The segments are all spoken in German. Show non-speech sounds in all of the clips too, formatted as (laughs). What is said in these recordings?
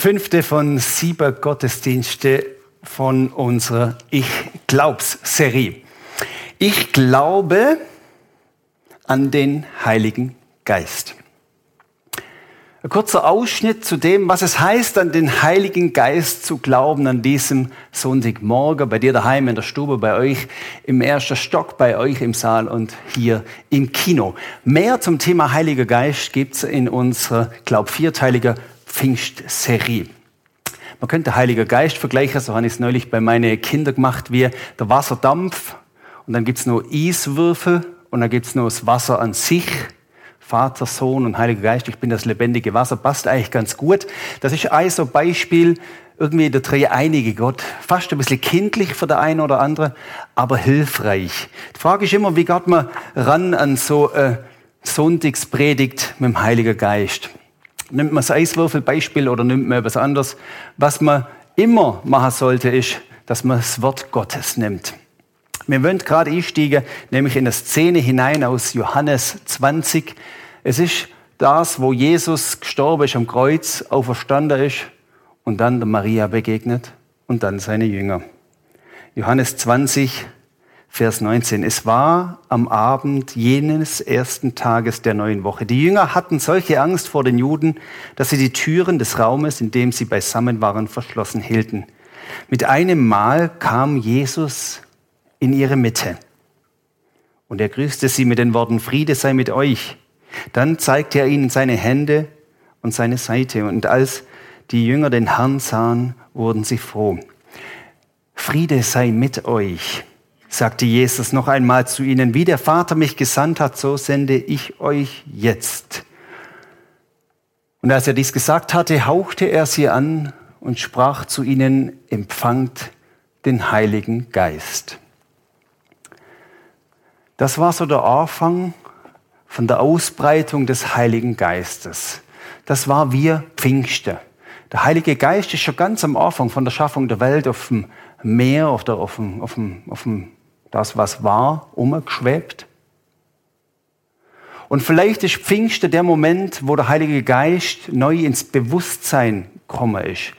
Fünfte von sieben Gottesdienste von unserer Ich glaubs Serie. Ich glaube an den Heiligen Geist. Ein kurzer Ausschnitt zu dem, was es heißt, an den Heiligen Geist zu glauben an diesem Sonntagmorgen, bei dir daheim in der Stube, bei euch im ersten Stock, bei euch im Saal und hier im Kino. Mehr zum Thema Heiliger Geist gibt's in unserer, glaub, vierteiliger Pfingstserie. Man könnte Heiliger Geist vergleichen, so habe ich es neulich bei meinen Kindern gemacht, wie der Wasserdampf und dann gibt's noch Eiswürfel und dann gibt's noch das Wasser an sich. Vater, Sohn und Heiliger Geist, ich bin das lebendige Wasser, passt eigentlich ganz gut. Das ist ein so Beispiel, irgendwie der dreieinige Gott. Fast ein bisschen kindlich für der eine oder andere, aber hilfreich. Die Frage ist immer, wie geht man ran an so eine Sonntagspredigt mit dem Heiligen Geist? Nimmt man das Eiswürfelbeispiel oder nimmt man etwas anderes? Was man immer machen sollte, ist, dass man das Wort Gottes nimmt. Wir wollen gerade einsteigen, nämlich in eine Szene hinein aus Johannes 20. Es ist das, wo Jesus gestorben ist am Kreuz, auferstanden ist und dann der Maria begegnet und dann seine Jünger. Johannes 20, Vers 19. Es war am Abend jenes ersten Tages der neuen Woche. Die Jünger hatten solche Angst vor den Juden, dass sie die Türen des Raumes, in dem sie beisammen waren, verschlossen hielten. Mit einem Mal kam Jesus in ihre Mitte. Und er grüßte sie mit den Worten, Friede sei mit euch. Dann zeigte er ihnen seine Hände und seine Seite. Und als die Jünger den Herrn sahen, wurden sie froh. Friede sei mit euch sagte Jesus noch einmal zu ihnen, wie der Vater mich gesandt hat, so sende ich euch jetzt. Und als er dies gesagt hatte, hauchte er sie an und sprach zu ihnen, empfangt den Heiligen Geist. Das war so der Anfang von der Ausbreitung des Heiligen Geistes. Das war wir Pfingsten. Der Heilige Geist ist schon ganz am Anfang von der Schaffung der Welt auf dem Meer, oder auf dem, auf dem, auf dem das, was war, umgeschwebt. Und vielleicht ist Pfingsten der Moment, wo der Heilige Geist neu ins Bewusstsein gekommen ist.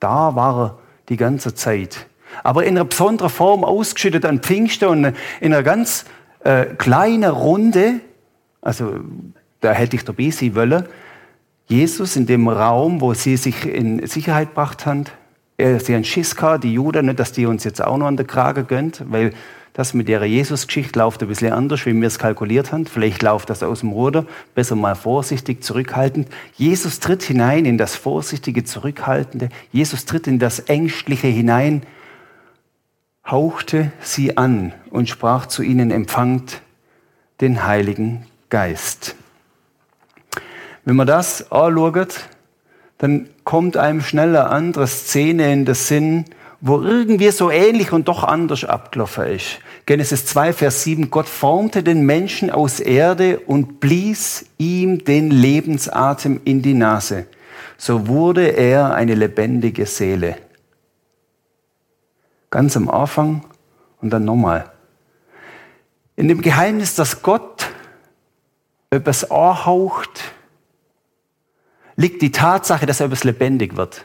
Da war er die ganze Zeit. Aber in einer besonderen Form ausgeschüttet an Pfingsten und in einer ganz äh, kleinen Runde, also da hätte ich dabei sein wollen, Jesus in dem Raum, wo sie sich in Sicherheit gebracht haben, sie haben Schiss gehabt, die Juden, nicht, dass die uns jetzt auch noch an der Krage gönnt, weil das mit der Jesus-Geschichte läuft ein bisschen anders, wie wir es kalkuliert haben. Vielleicht läuft das aus dem Ruder. Besser mal vorsichtig, zurückhaltend. Jesus tritt hinein in das vorsichtige, zurückhaltende. Jesus tritt in das ängstliche hinein, hauchte sie an und sprach zu ihnen, empfangt den Heiligen Geist. Wenn man das anschaut, dann kommt einem schnell eine andere Szene in den Sinn, wo irgendwie so ähnlich und doch anders abgelaufen ist. Genesis 2, Vers 7, Gott formte den Menschen aus Erde und blies ihm den Lebensatem in die Nase. So wurde er eine lebendige Seele. Ganz am Anfang und dann nochmal. In dem Geheimnis, dass Gott etwas anhaucht, liegt die Tatsache, dass er etwas lebendig wird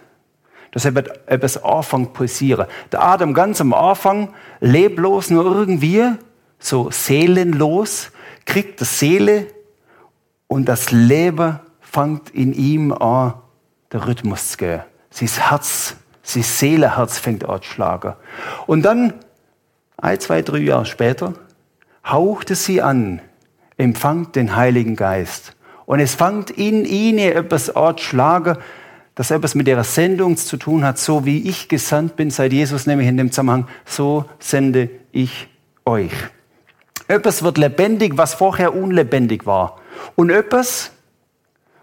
dass etwas anfängt passieren. Der Adam ganz am Anfang, leblos nur irgendwie, so seelenlos, kriegt die Seele und das Leben fängt in ihm an, der Rhythmus zu gehen. Sein Herz, sein Seelenherz fängt an zu schlagen. Und dann, ein, zwei, drei Jahre später, hauchte sie an, empfangt den Heiligen Geist. Und es fängt in ihnen etwas an zu schlagen, das etwas mit ihrer Sendung zu tun hat, so wie ich gesandt bin, seit Jesus nämlich in dem Zusammenhang, so sende ich euch. Etwas wird lebendig, was vorher unlebendig war. Und etwas,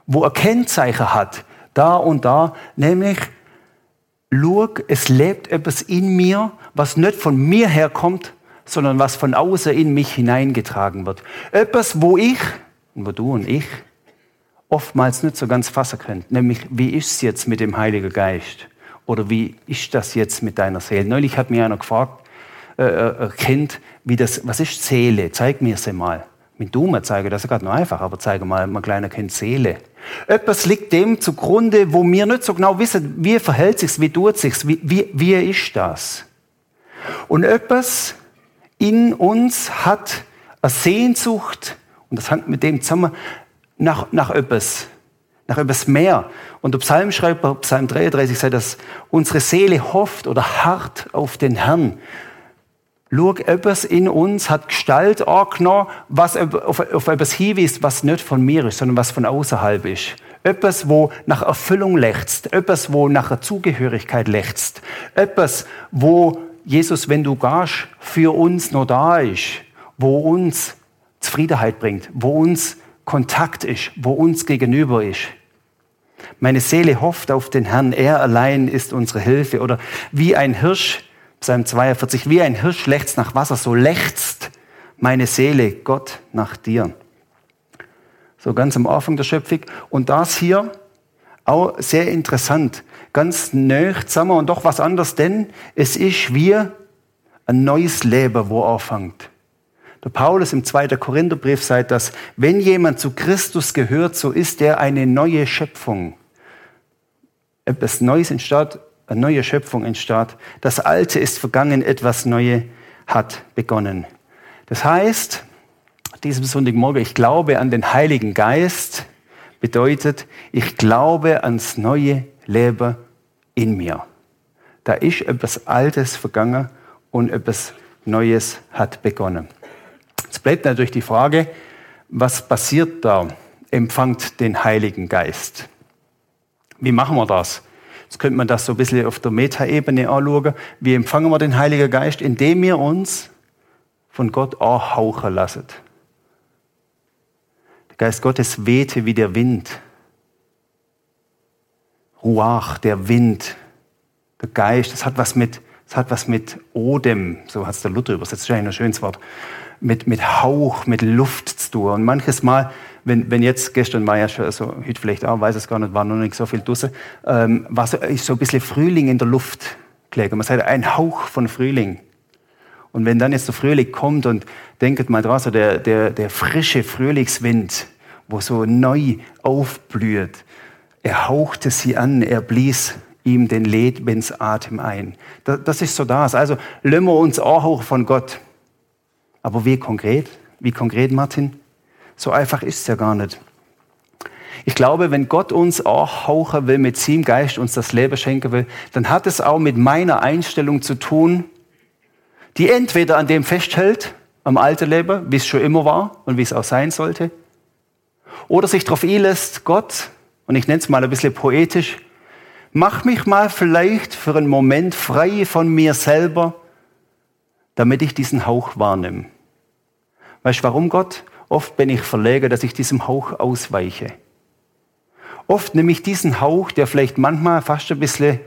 wo er Kennzeichen hat, da und da, nämlich, schau, es lebt etwas in mir, was nicht von mir herkommt, sondern was von außen in mich hineingetragen wird. Etwas, wo ich, wo du und ich, oftmals nicht so ganz fassen können. Nämlich, wie ist es jetzt mit dem Heiligen Geist? Oder wie ist das jetzt mit deiner Seele? Neulich hat mir einer gefragt, äh, äh, Kind, wie das, was ist Seele? Zeig mir sie mal. Mit Dumme zeige das ist gerade noch einfach, aber zeige mal, mal kleiner Kind Seele. Etwas liegt dem zugrunde, wo wir nicht so genau wissen, wie verhält sich's, wie tut sich's, wie, wie, wie ist das? Und etwas in uns hat eine Sehnsucht, und das hängt mit dem zusammen, nach, nach etwas, nach etwas mehr. Und der Psalmschreiber, Psalm 33, sagt, dass unsere Seele hofft oder hart auf den Herrn. Schau, etwas in uns hat Gestalt angenommen, was auf, auf etwas hinweist, was nicht von mir ist, sondern was von außerhalb ist. Etwas, wo nach Erfüllung lechzt. Etwas, wo nach Zugehörigkeit lechzt. Etwas, wo Jesus, wenn du gehst, für uns noch da ist. Wo uns Zufriedenheit bringt. Wo uns Kontakt ist. Wo uns gegenüber ist. Meine Seele hofft auf den Herrn. Er allein ist unsere Hilfe. Oder wie ein Hirsch Psalm 42, wie ein Hirsch lechzt nach Wasser, so lechzt meine Seele Gott nach dir. So ganz am Anfang der Schöpfung. Und das hier auch sehr interessant, ganz nöch zusammen und doch was anderes, denn es ist wie ein neues Leben, wo anfängt. Der Paulus im 2. Korintherbrief sagt, dass wenn jemand zu Christus gehört, so ist er eine neue Schöpfung. Etwas Neues entsteht eine neue Schöpfung entsteht. Das Alte ist vergangen, etwas Neues hat begonnen. Das heißt, diesem Sonntagmorgen, ich glaube an den Heiligen Geist, bedeutet, ich glaube ans neue Leben in mir. Da ist etwas Altes vergangen und etwas Neues hat begonnen. Es bleibt natürlich die Frage, was passiert da? Empfangt den Heiligen Geist. Wie machen wir das? Jetzt könnte man das so ein bisschen auf der Metaebene anschauen. Wie empfangen wir den Heiligen Geist? Indem wir uns von Gott anhauchen lassen. Der Geist Gottes wehte wie der Wind. Ruach, der Wind, der Geist, das hat was mit, das hat was mit Odem, so hat es der Luther übersetzt, das ist eigentlich ein schönes Wort, mit, mit Hauch, mit Luft zu tun. Und manches Mal wenn, wenn jetzt, gestern war ja schon, also heute vielleicht auch, weiß es gar nicht, war noch nicht so viel draußen, ähm, war so, ist so ein bisschen Frühling in der Luft gelegen. Man sagt, ein Hauch von Frühling. Und wenn dann jetzt der Frühling kommt und denkt mal dran, so der, der, der frische Frühlingswind, wo so neu aufblüht, er hauchte sie an, er blies ihm den Lebensatem ein. Das, das ist so das. Also lömmen wir uns auch hoch von Gott. Aber wie konkret? Wie konkret, Martin? So einfach ist es ja gar nicht. Ich glaube, wenn Gott uns auch hauchen will, mit seinem Geist uns das Leben schenken will, dann hat es auch mit meiner Einstellung zu tun, die entweder an dem festhält, am alten Leben, wie es schon immer war und wie es auch sein sollte, oder sich darauf einlässt, Gott, und ich nenne es mal ein bisschen poetisch, mach mich mal vielleicht für einen Moment frei von mir selber, damit ich diesen Hauch wahrnehme. Weißt du, warum Gott? Oft bin ich verlegen, dass ich diesem Hauch ausweiche. Oft nehme ich diesen Hauch, der vielleicht manchmal fast ein bisschen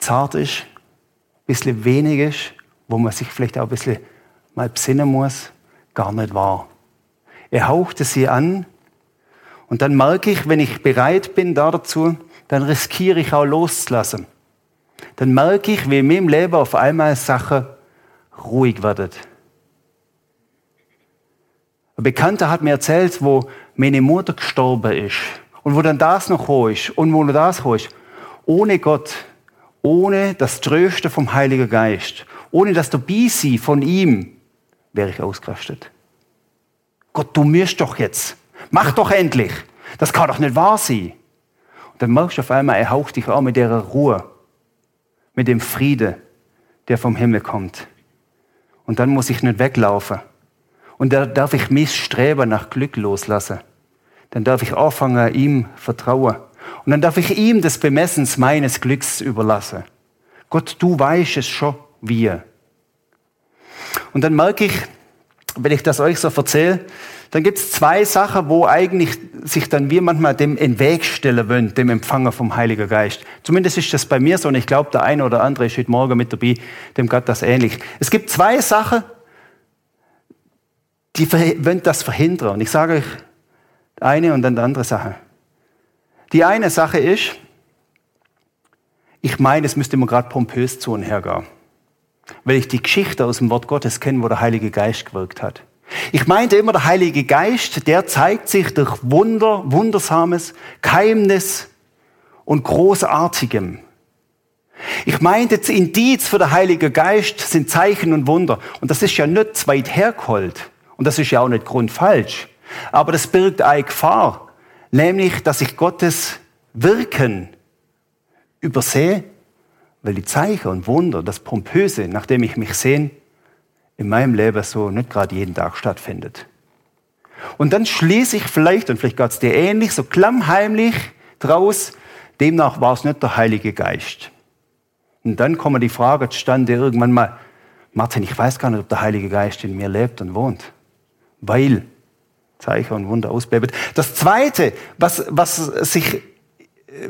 zart ist, ein bisschen wenig ist, wo man sich vielleicht auch ein bisschen mal besinnen muss, gar nicht wahr. Er hauchte sie an und dann merke ich, wenn ich bereit bin dazu, dann riskiere ich auch loszulassen. Dann merke ich, wie in meinem Leben auf einmal Sachen ruhig werden ein Bekannter hat mir erzählt, wo meine Mutter gestorben ist und wo dann das noch ist und wo noch das ist. Ohne Gott, ohne das Trösten vom Heiligen Geist, ohne das Dabeisein von ihm, wäre ich ausgerastet. Gott, du müsst doch jetzt. Mach doch endlich. Das kann doch nicht wahr sein. Und dann merkst du auf einmal, er haucht dich an mit der Ruhe, mit dem Friede, der vom Himmel kommt. Und dann muss ich nicht weglaufen und da darf ich mich Streben nach Glück loslassen. Dann darf ich anfangen, ihm vertrauen. Und dann darf ich ihm des Bemessens meines Glücks überlassen. Gott, du weißt es schon, wie. Und dann merke ich, wenn ich das euch so erzähle, dann gibt es zwei Sachen, wo eigentlich sich dann wir manchmal dem in Weg stellen wollen, dem Empfänger vom Heiligen Geist. Zumindest ist das bei mir so und ich glaube, der eine oder andere ist heute Morgen mit dabei, dem Gott das ähnlich. Es gibt zwei Sachen, die wollen das verhindern. Und ich sage euch eine und dann die andere Sache. Die eine Sache ist, ich meine, es müsste immer gerade pompös zu und hergehen. Weil ich die Geschichte aus dem Wort Gottes kenne, wo der Heilige Geist gewirkt hat. Ich meinte immer, der Heilige Geist, der zeigt sich durch Wunder, Wundersames, Geheimnis und Großartigem. Ich meinte, das Indiz für den Heiligen Geist sind Zeichen und Wunder. Und das ist ja nicht zu weit hergeholt. Und das ist ja auch nicht grundfalsch. Aber das birgt eine Gefahr. Nämlich, dass ich Gottes Wirken übersehe, weil die Zeichen und Wunder, das Pompöse, nach dem ich mich sehne, in meinem Leben so nicht gerade jeden Tag stattfindet. Und dann schließe ich vielleicht, und vielleicht geht es dir ähnlich, so klammheimlich draus, demnach war es nicht der Heilige Geist. Und dann kommen die Frage zustande irgendwann mal, Martin, ich weiß gar nicht, ob der Heilige Geist in mir lebt und wohnt. Weil Zeichen und Wunder ausbleiben. Das Zweite, was, was sich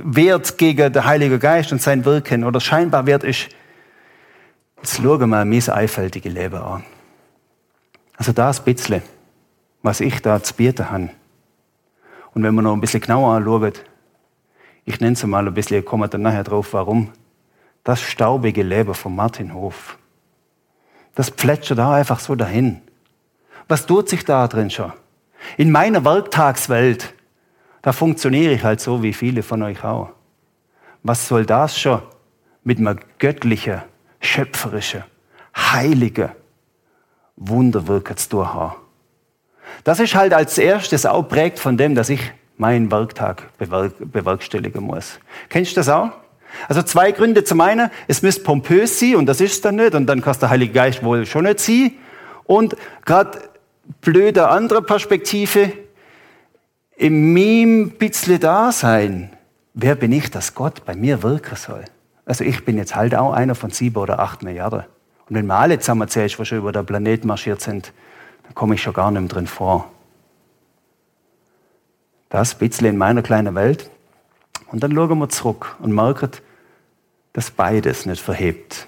wehrt gegen den Heiligen Geist und sein Wirken oder scheinbar wert ist, jetzt schauen wir mein einfältige Leben an. Also das bisschen, was ich da zu bieten habe. Und wenn man noch ein bisschen genauer anschaut, ich nenne es mal ein bisschen, ich komme dann nachher drauf, warum, das staubige Leben von Martin Hof, das plätschert da einfach so dahin. Was tut sich da drin schon? In meiner Werktagswelt, da funktioniere ich halt so wie viele von euch auch. Was soll das schon mit einem göttlichen, schöpferischen, heiligen Wunderwirken zu tun haben? Das ist halt als erstes auch prägt von dem, dass ich meinen Werktag bewerkstelligen muss. Kennst du das auch? Also zwei Gründe. Zum einen, es müsste pompös sein und das ist es dann nicht und dann kann der Heilige Geist wohl schon nicht sein. Und gerade blöde andere Perspektive, in meinem bisschen Dasein, wer bin ich, dass Gott bei mir wirken soll? Also ich bin jetzt halt auch einer von sieben oder acht Milliarden. Und wenn wir alle zusammen zählst, die schon über den Planet marschiert sind, dann komme ich schon gar nicht mehr drin vor. Das bisschen in meiner kleinen Welt. Und dann schauen wir zurück und merken, dass beides nicht verhebt.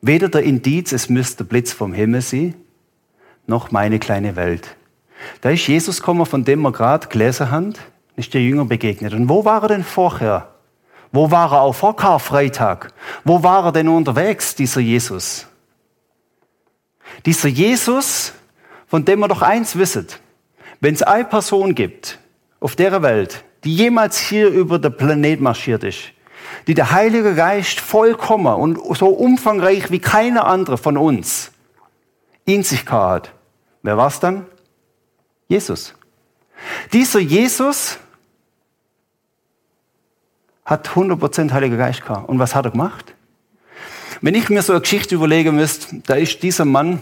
Weder der Indiz, es müsste Blitz vom Himmel sein, noch meine kleine Welt. Da ist Jesus gekommen, von dem wir gerade gelesen haben, ist der Jünger begegnet. Und wo war er denn vorher? Wo war er auch vor Karfreitag? Wo war er denn unterwegs, dieser Jesus? Dieser Jesus, von dem wir doch eins wissen, wenn es eine Person gibt auf der Welt, die jemals hier über den Planet marschiert ist, die der Heilige Geist vollkommen und so umfangreich wie keine andere von uns in sich hat, wer war es dann? Jesus. Dieser Jesus hat 100% Heiliger Geist gehabt. Und was hat er gemacht? Wenn ich mir so eine Geschichte überlegen müsste, da ist dieser Mann,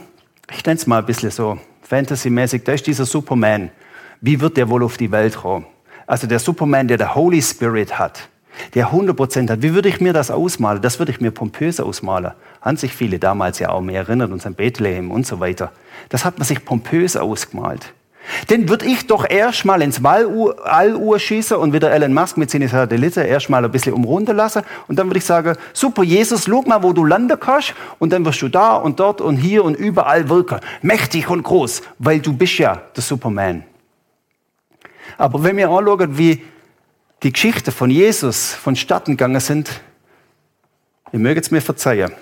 ich nenne es mal ein bisschen so fantasymäßig, da ist dieser Superman. Wie wird der wohl auf die Welt kommen? Also der Superman, der der Holy Spirit hat, der 100% hat. Wie würde ich mir das ausmalen? Das würde ich mir pompös ausmalen. An sich viele damals ja auch mehr erinnert, uns an Bethlehem und so weiter. Das hat man sich pompös ausgemalt. Den würde ich doch erstmal ins Alluhr schießen und wieder Elon Musk mit seinen Satelliten erstmal ein bisschen umrunden lassen. Und dann würde ich sagen, super Jesus, schau mal, wo du landen kannst. Und dann wirst du da und dort und hier und überall wirken. Mächtig und groß, weil du bist ja der Superman. Aber wenn wir anschauen, wie die Geschichte von Jesus vonstatten gegangen sind, ihr mögt es mir verzeihen,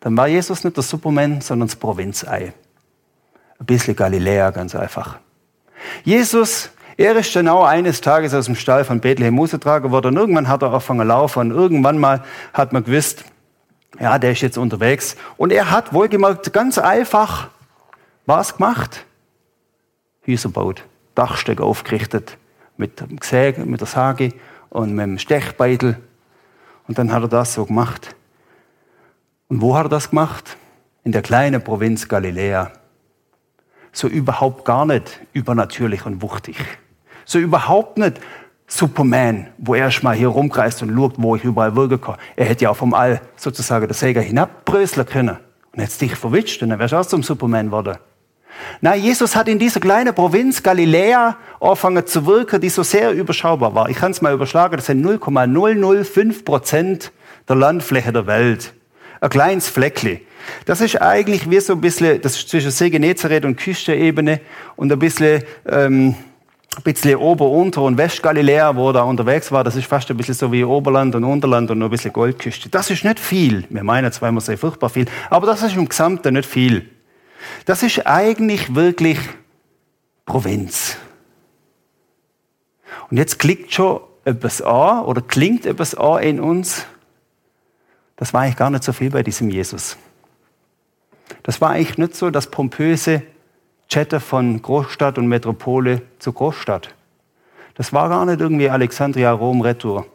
dann war Jesus nicht der Superman, sondern das Provinzei. Ein bisschen Galiläa, ganz einfach. Jesus, er ist auch eines Tages aus dem Stall von Bethlehem rausgetragen worden und irgendwann hat er angefangen laufen und irgendwann mal hat man gewusst, ja, der ist jetzt unterwegs. Und er hat wohlgemerkt ganz einfach was gemacht? Häuser baut, Dachstück aufgerichtet, mit dem Gesäge, mit der Sage und mit dem Stechbeitel. Und dann hat er das so gemacht. Und wo hat er das gemacht? In der kleinen Provinz Galiläa so überhaupt gar nicht übernatürlich und wuchtig. So überhaupt nicht Superman, wo er erst mal hier rumkreist und schaut, wo ich überall wirken kann. Er hätte ja auch vom All sozusagen der Säger hinabbröseln können und hätte dich verwitscht und dann wärst du auch zum Superman geworden. Nein, Jesus hat in dieser kleinen Provinz Galiläa angefangen zu wirken, die so sehr überschaubar war. Ich kann es mal überschlagen, das sind 0,005 Prozent der Landfläche der Welt. Ein kleines Fleckli. Das ist eigentlich wie so ein bisschen, das ist zwischen See Genezareth und Küstenebene und ein bisschen, ähm, ein bisschen Ober-, Unter- und Westgaliläa, wo er da unterwegs war. Das ist fast ein bisschen so wie Oberland und Unterland und noch ein bisschen Goldküste. Das ist nicht viel. Wir meinen zwar immer sehr furchtbar viel, aber das ist im Gesamten nicht viel. das ist eigentlich wirklich Provinz. Und jetzt klickt schon etwas an oder klingt etwas an in uns. Das war eigentlich gar nicht so viel bei diesem Jesus. Das war eigentlich nicht so das pompöse Chatter von Großstadt und Metropole zu Großstadt. Das war gar nicht irgendwie Alexandria, Rom, Retour.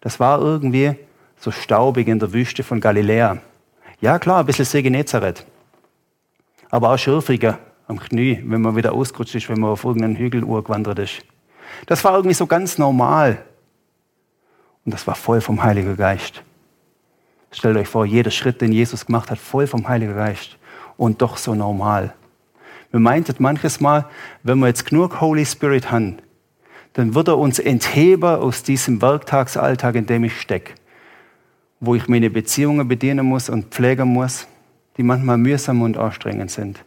Das war irgendwie so staubig in der Wüste von Galiläa. Ja klar, ein bisschen See Genezareth. Aber auch schürfriger am Knie, wenn man wieder ausgerutscht ist, wenn man auf irgendeinen Hügel gewandert ist. Das war irgendwie so ganz normal. Und das war voll vom Heiligen Geist. Stellt euch vor, jeder Schritt, den Jesus gemacht hat, voll vom Heiligen Geist. Und doch so normal. Wir meinten manches Mal, wenn wir jetzt genug Holy Spirit haben, dann wird er uns entheben aus diesem Werktagsalltag, in dem ich stecke. Wo ich meine Beziehungen bedienen muss und pflegen muss, die manchmal mühsam und anstrengend sind.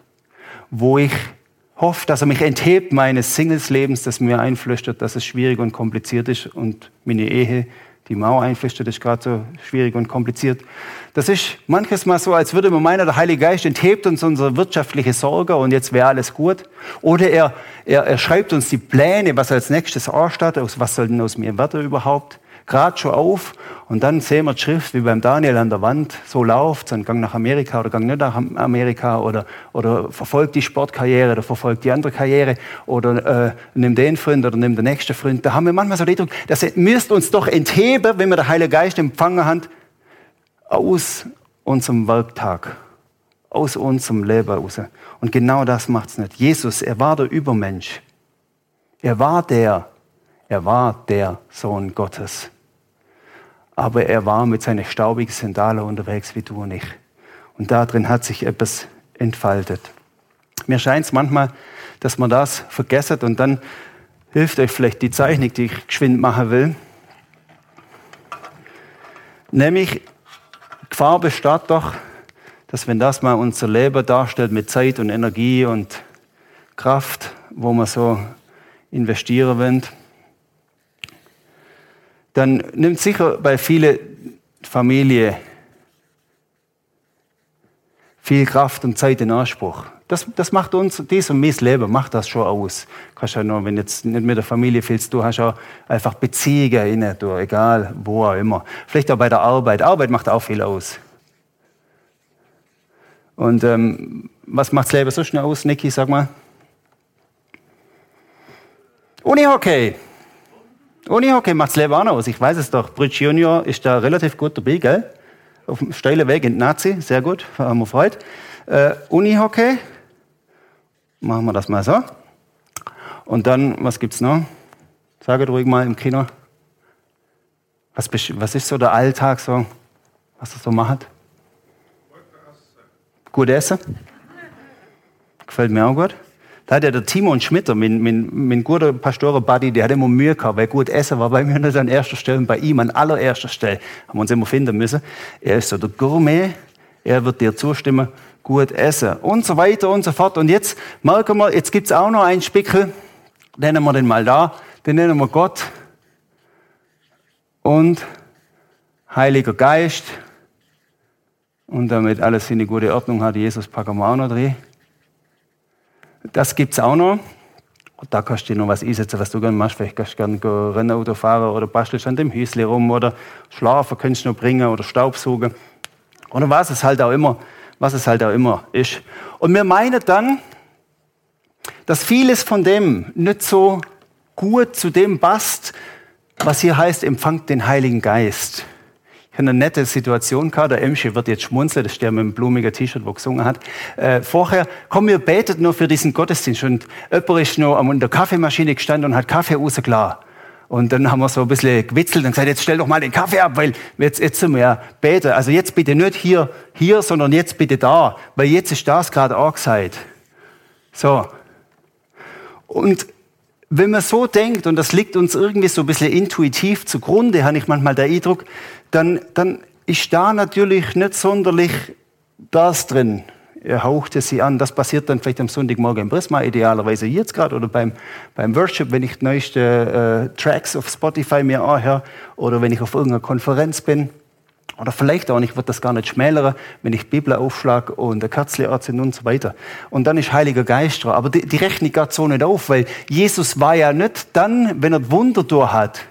Wo ich hoffe, dass er mich enthebt meines Singles-Lebens, das mir einflüstert, dass es schwierig und kompliziert ist und meine Ehe, die Mauer einflüstert, ist gerade so schwierig und kompliziert. Das ist manches Mal so, als würde man meinen, der Heilige Geist enthebt uns unsere wirtschaftliche Sorge und jetzt wäre alles gut. Oder er, er, er schreibt uns die Pläne, was als nächstes anstatt, was soll denn aus mir werden überhaupt gerade schon auf und dann sehen wir die Schrift wie beim Daniel an der Wand, so läuft dann gang nach Amerika oder gang nicht nach Amerika oder, oder verfolgt die Sportkarriere oder verfolgt die andere Karriere oder äh, nimm den Freund oder nimm den nächsten Freund. Da haben wir manchmal so die Druck, das müsst uns doch entheben, wenn wir den Heiligen Geist empfangen haben, aus unserem Werktag, aus unserem Leben raus. Und genau das macht es nicht. Jesus, er war der Übermensch. Er war der, er war der Sohn Gottes aber er war mit seinen staubigen Sandalen unterwegs wie du und ich. Und darin hat sich etwas entfaltet. Mir scheint es manchmal, dass man das vergessen und dann hilft euch vielleicht die Zeichnung, die ich geschwind machen will. Nämlich, Gefahr besteht doch, dass wenn das mal unser Leben darstellt mit Zeit und Energie und Kraft, wo wir so investieren wollen, dann nimmt sicher bei vielen Familien viel Kraft und Zeit in Anspruch. Das, das macht uns, dies und mein Leben macht das schon aus. Kannst ja nur, wenn jetzt nicht mit der Familie willst, du hast ja einfach Beziehungen rein, du, egal wo auch immer. Vielleicht auch bei der Arbeit. Arbeit macht auch viel aus. Und ähm, was macht das Leben so schnell aus, Niki, sag mal? Unihockey. Unihockey macht das Leben auch noch aus. Ich weiß es doch. Bridge Junior ist da relativ gut dabei, gell? Auf dem steilen Weg in den Nazi. Sehr gut. Haben wir Freude. Äh, Unihockey. Machen wir das mal so. Und dann, was gibt's noch? Sage ruhig mal im Kino. Was, was ist so der Alltag so? Was ihr so macht? Gut essen. Gefällt mir auch gut. Da hat ja der Timon Schmitter, mein, mein, mein guter Pastoren-Buddy, der hat immer Mühe gehabt, weil gut essen war bei mir nicht an erster Stelle und bei ihm an allererster Stelle. Haben wir uns immer finden müssen. Er ist so der Gourmet, er wird dir zustimmen, gut essen und so weiter und so fort. Und jetzt merken wir, jetzt gibt's auch noch einen Spickel, nennen wir den mal da, den nennen wir Gott und Heiliger Geist. Und damit alles in die gute Ordnung hat, Jesus packen wir auch noch drin. Das gibt es auch noch. Da kannst du dir noch was einsetzen, was du gerne machst. Vielleicht kannst du gerne Rennauto fahren oder bastelst an dem Häusle rum oder schlafen kannst du noch bringen oder Staubsaugen. Oder was es halt auch immer, was es halt auch immer ist. Und wir meinen dann, dass vieles von dem nicht so gut zu dem passt, was hier heißt, empfangt den Heiligen Geist. Ich habe eine nette Situation gehabt. Der Emsche wird jetzt schmunzeln, das ist der mit dem blumigen T-Shirt, wo gesungen hat. Äh, vorher, komm, wir betet nur für diesen Gottesdienst. Und jemand ist noch an der Kaffeemaschine gestanden und hat Kaffee rausgelassen. Und dann haben wir so ein bisschen gewitzelt und gesagt, jetzt stell doch mal den Kaffee ab, weil jetzt, jetzt sind wir ja beten. Also jetzt bitte nicht hier, hier, sondern jetzt bitte da, weil jetzt ist das gerade angesagt. So. Und wenn man so denkt, und das liegt uns irgendwie so ein bisschen intuitiv zugrunde, habe ich manchmal den Eindruck, dann, dann ist da natürlich nicht sonderlich das drin. Er hauchte sie an. Das passiert dann vielleicht am Sonntagmorgen im Prisma, idealerweise jetzt gerade, oder beim, beim Worship, wenn ich die neuesten äh, Tracks auf Spotify mir anhöre, oder wenn ich auf irgendeiner Konferenz bin. Oder vielleicht auch, ich würde das gar nicht schmälern, wenn ich Bibel aufschlage und der Kerzle anzünde und so weiter. Und dann ist Heiliger Geist dran. Aber die, die rechnet gerade so nicht auf, weil Jesus war ja nicht dann, wenn er Wunder durch hat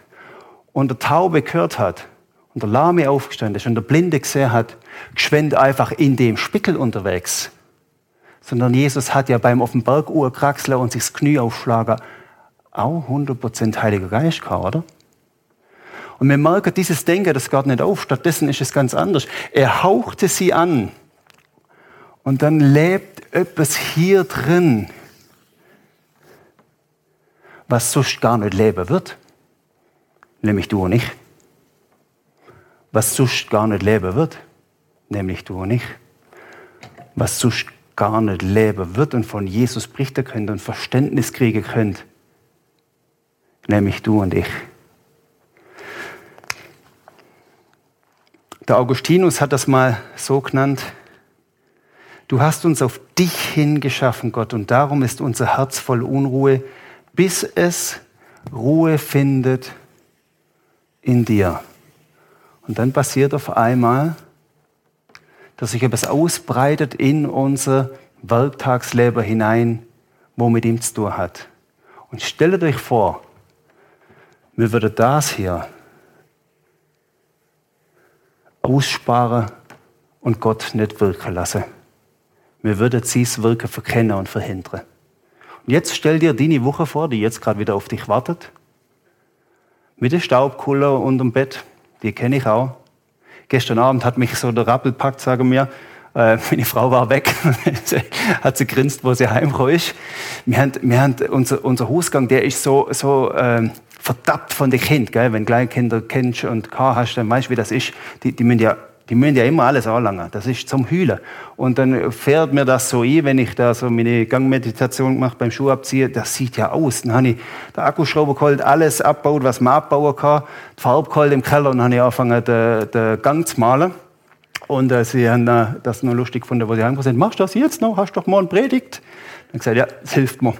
und der Taube gehört hat und der Lahme aufgestanden ist und der Blinde gesehen hat, geschwind einfach in dem Spickel unterwegs. Sondern Jesus hat ja beim auf dem Berg Urkraxler und sich das Knie aufschlagen auch 100% Heiliger Geist gehabt, oder? Und wir merken, dieses Denken, das geht nicht auf. Stattdessen ist es ganz anders. Er hauchte sie an. Und dann lebt etwas hier drin, was sonst gar nicht leben wird. Nämlich du und ich. Was sonst gar nicht leben wird. Nämlich du und ich. Was sonst gar nicht leben wird und von Jesus berichten könnt und Verständnis kriegen könnt. Nämlich du und ich. Der Augustinus hat das mal so genannt. Du hast uns auf dich hingeschaffen, Gott, und darum ist unser Herz voll Unruhe, bis es Ruhe findet in dir. Und dann passiert auf einmal, dass sich etwas ausbreitet in unser Werktagsleben hinein, wo mit ihm zu tun hat. Und stellt euch vor, wir würden das hier aussparen und Gott nicht wirken lassen. Wir würden sein Wirken verkennen und verhindern. Und jetzt stell dir deine Woche vor, die jetzt gerade wieder auf dich wartet. Mit der Staubkulle unterm Bett, die kenne ich auch. Gestern Abend hat mich so der Rappel packt, sagen wir. Äh, meine Frau war weg, (laughs) hat sie grinst, wo sie ist. Wir haben, wir haben unser, unser Hausgang, der ist so, so äh, verdappt von den Kind, gell? Wenn Kleinkinder kennst und K hast, dann weißt du, wie das ist. Die, die müssen ja die müssen ja immer alles anlangen. Das ist zum Hühlen. Und dann fährt mir das so ein, wenn ich da so meine Gangmeditation mache beim Schuh abziehe. Das sieht ja aus. Dann habe ich den Akkuschrauber geholt, alles abgebaut, was man abbauen kann. Die Farbe geholt im Keller und dann habe ich angefangen, den, den Gang zu malen. Und äh, sie haben äh, das nur lustig gefunden, wo sie heimgekommen sind. Machst du das jetzt noch? Hast du doch morgen Predigt? Dann gesagt, ja, das hilft mir.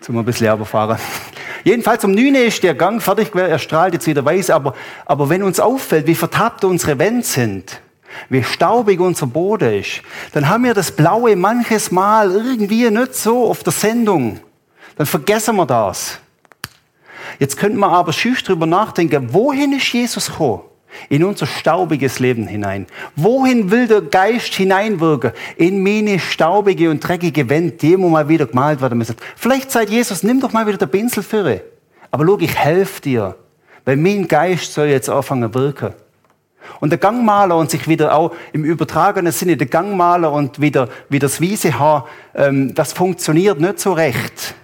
Zum ein bisschen runterfahren. Jedenfalls um 9 ist der Gang fertig er strahlt jetzt wieder weiß, aber, aber wenn uns auffällt, wie vertappt unsere Wände sind, wie staubig unser Boden ist, dann haben wir das Blaue manches Mal irgendwie nicht so auf der Sendung. Dann vergessen wir das. Jetzt könnten wir aber schüch drüber nachdenken, wohin ist Jesus gekommen? In unser staubiges Leben hinein. Wohin will der Geist hineinwirken? In meine staubige und dreckige Wände, die immer mal wieder gemalt werden müssen. Vielleicht sagt Jesus, nimm doch mal wieder der Pinsel für. Aber schau, ich helfe dir, weil mein Geist soll jetzt anfangen wirken. Und der Gangmaler und sich wieder auch im übertragenen Sinne, der Gangmaler und wieder, wieder das Wiesehaar, ähm, das funktioniert nicht so recht,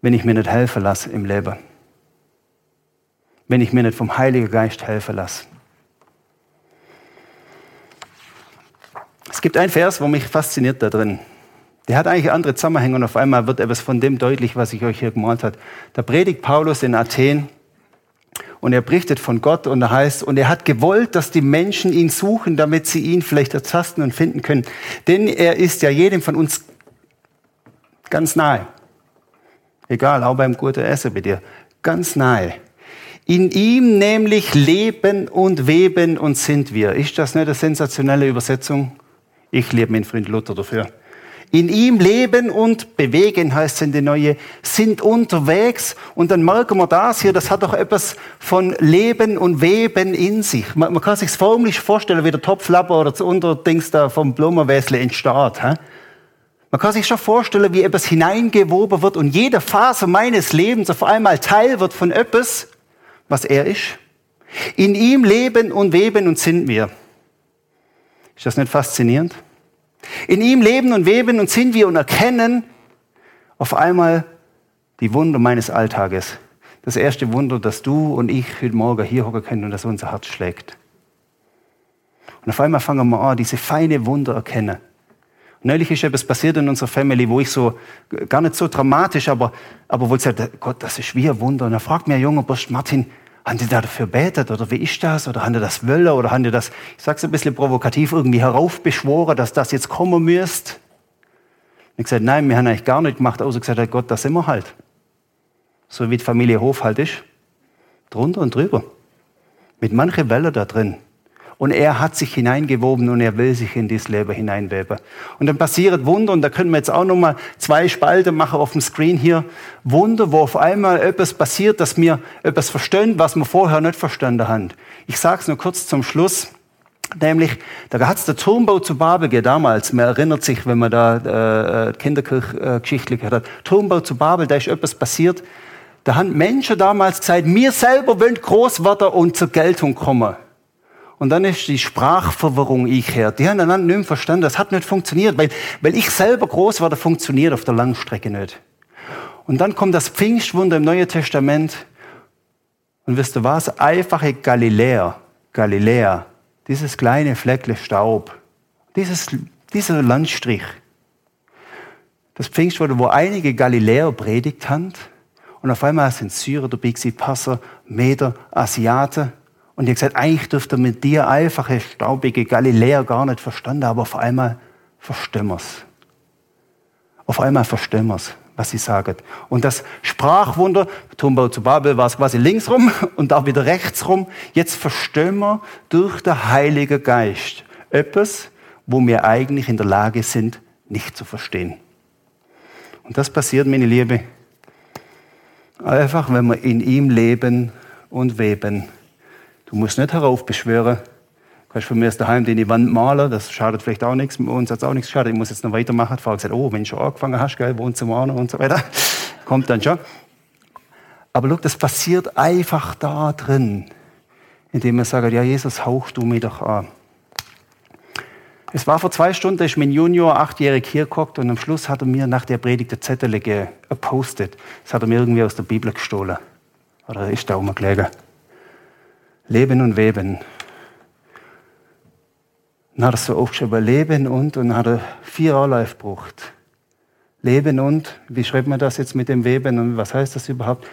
wenn ich mir nicht helfen lasse im Leben wenn ich mir nicht vom Heiligen Geist helfen lasse. Es gibt einen Vers, wo mich fasziniert da drin. Der hat eigentlich andere Zusammenhänge und auf einmal wird etwas von dem deutlich, was ich euch hier gemalt habe. Da predigt Paulus in Athen und er berichtet von Gott und er heißt, und er hat gewollt, dass die Menschen ihn suchen, damit sie ihn vielleicht ertasten und finden können. Denn er ist ja jedem von uns ganz nahe. Egal, auch beim guten Essen bei dir. Ganz nahe. In ihm nämlich leben und weben und sind wir. Ist das nicht eine sensationelle Übersetzung? Ich lebe mit Freund Luther dafür. In ihm leben und bewegen heißt es in der Neue, sind unterwegs und dann merken wir das hier, das hat doch etwas von Leben und Weben in sich. Man, man kann sich förmlich vorstellen, wie der Topflapper oder das Unterdings da vom Blumenwäsle entsteht. He? Man kann sich schon vorstellen, wie etwas hineingewoben wird und jede Phase meines Lebens auf einmal Teil wird von etwas, was er ist. In ihm leben und weben und sind wir. Ist das nicht faszinierend? In ihm leben und weben und sind wir und erkennen auf einmal die Wunder meines Alltages. Das erste Wunder, dass du und ich heute Morgen hier hocken können und dass unser Herz schlägt. Und auf einmal fangen wir an, diese feine Wunder erkennen. Neulich ist etwas passiert in unserer Family, wo ich so, gar nicht so dramatisch, aber, aber wo ich sagte, Gott, das ist wie ein Wunder. Und er fragt mir junger Bursch, Martin, haben die dafür betet oder wie ist das? Oder haben die das wollen? Oder haben die das, ich sag's ein bisschen provokativ, irgendwie heraufbeschworen, dass das jetzt kommen müsst? Ich gesagt, nein, wir haben eigentlich gar nicht gemacht, außer gesagt, Gott, das sind wir halt. So wie die Familie Hof halt ist. Drunter und drüber. mit manchen Wellen da drin. Und er hat sich hineingewoben und er will sich in dieses Leben hineinweben. Und dann passiert Wunder, und da können wir jetzt auch nochmal zwei Spalten machen auf dem Screen hier. Wunder, wo auf einmal etwas passiert, dass wir etwas verstehen, was wir vorher nicht verstanden haben. Ich sage es nur kurz zum Schluss. Nämlich, da hat es der Turmbau zu Babel gegeben, damals. Man erinnert sich, wenn man da äh, Kinderkirchgeschichtlich äh, hat. Turmbau zu Babel, da ist etwas passiert. Da haben Menschen damals gesagt, wir selber wollen groß werden und zur Geltung kommen. Und dann ist die Sprachverwirrung her. Die haben einander nicht mehr verstanden. Das hat nicht funktioniert, weil, weil ich selber groß war, das funktioniert auf der Langstrecke nicht. Und dann kommt das Pfingstwunder im Neuen Testament. Und wisst ihr was? Einfache Galiläer, Galiläa, dieses kleine Fleckle Staub, dieses, dieser Landstrich. Das Pfingstwunder, wo einige Galiläer predigt haben. Und auf einmal sind Syrer dabei gewesen, Passer, Meder, Asiaten. Und ich gesagt, eigentlich dürfte mit dir einfache, staubige Galiläer gar nicht verstanden, aber auf einmal verstehen wir's. Auf einmal verstehen wir's, was sie sagen. Und das Sprachwunder, Turmbau zu Babel war es quasi links rum (laughs) und da wieder rechts rum. Jetzt verstehen wir durch den Heiligen Geist etwas, wo wir eigentlich in der Lage sind, nicht zu verstehen. Und das passiert, meine Liebe, einfach, wenn wir in ihm leben und weben. Du musst nicht heraufbeschwören. Du kannst von mir aus daheim die Wand malen, das schadet vielleicht auch nichts. Uns hat es auch nichts geschadet. Ich muss jetzt noch weitermachen. Die Frau gesagt, oh, wenn du schon angefangen hast, gell, Wohnzimmer und so weiter. (laughs) Kommt dann schon. Aber schau, das passiert einfach da drin, indem wir sagen, ja, Jesus, hauch du mich doch an. Es war vor zwei Stunden, da ist mein Junior achtjährig hier geguckt und am Schluss hat er mir nach der Predigt der Zettel gepostet. Das hat er mir irgendwie aus der Bibel gestohlen. Oder ist da rumgelegen. Leben und Weben. Dann hat er so aufgeschrieben, Leben und, und dann hat er vier Anläufe gebraucht. Leben und, wie schreibt man das jetzt mit dem Weben und was heißt das überhaupt?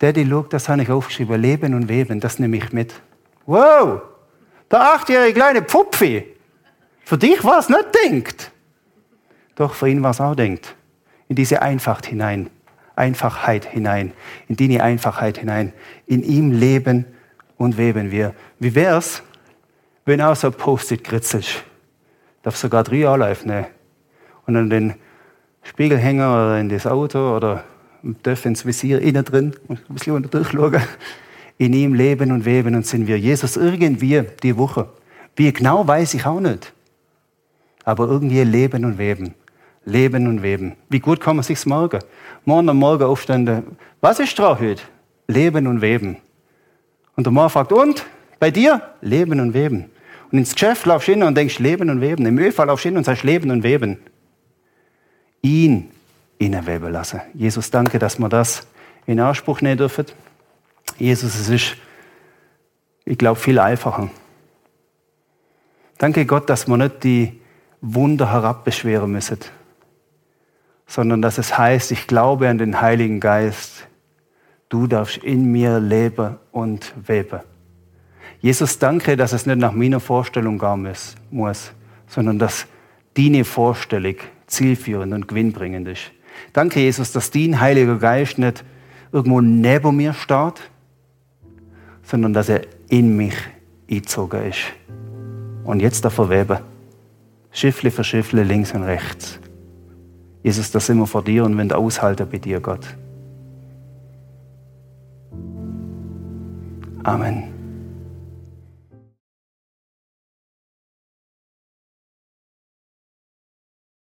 Daddy, look, das habe ich aufgeschrieben, Leben und Weben, das nehme ich mit. Wow, der achtjährige kleine Pupfi. Für dich war es nicht denkt. Doch für ihn war es auch denkt. In diese Einfachheit hinein, Einfachheit hinein, in die Einfachheit hinein, in ihm leben und weben wir. Wie wär's, wenn auch so ein Post-it kritzelst? Darf sogar drei anlaufen ne? und an den Spiegelhänger oder in das Auto oder darf ins Visier innen drin, ein bisschen unter durchschauen. In ihm leben und weben und sind wir. Jesus irgendwie die Woche. Wie genau weiß ich auch nicht. Aber irgendwie leben und weben. Leben und weben. Wie gut kann man sich's morgen? Morgen am Morgen aufstehen. Was ist dran heute? Leben und weben. Und der Mann fragt, und? Bei dir? Leben und Weben. Und ins Geschäft laufst du hin und denkst, Leben und Weben. Im ÖV laufst du hin und sagst, Leben und Weben. Ihn innenweben lassen. Jesus, danke, dass wir das in Anspruch nehmen dürfen. Jesus, es ist, ich glaube, viel einfacher. Danke Gott, dass wir nicht die Wunder herabbeschweren müssen, sondern dass es heißt, ich glaube an den Heiligen Geist, Du darfst in mir leben und weben. Jesus, danke, dass es nicht nach meiner Vorstellung gehen muss, sondern dass deine Vorstellung zielführend und gewinnbringend ist. Danke, Jesus, dass dein Heiliger Geist nicht irgendwo neben mir steht, sondern dass er in mich eingezogen ist. Und jetzt davon weben. Schiffle für Schiffle, links und rechts. Jesus, das sind wir vor dir und wenn aushalten bei dir, Gott. Amen.